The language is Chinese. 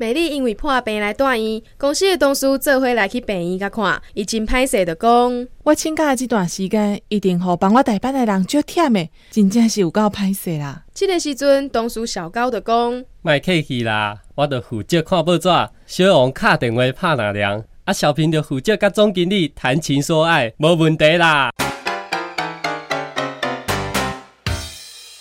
美丽因为破病来住院，公司的同事做伙来去病院甲看，伊真歹势的讲，我请假这段时间一定好帮我代班的人足忝的，真正是有够歹势啦。这个时阵，同事小高的讲，卖客气啦，我着负责看报纸，小王敲电话拍哪凉，啊，小平着负责甲总经理谈情说爱，无问题啦。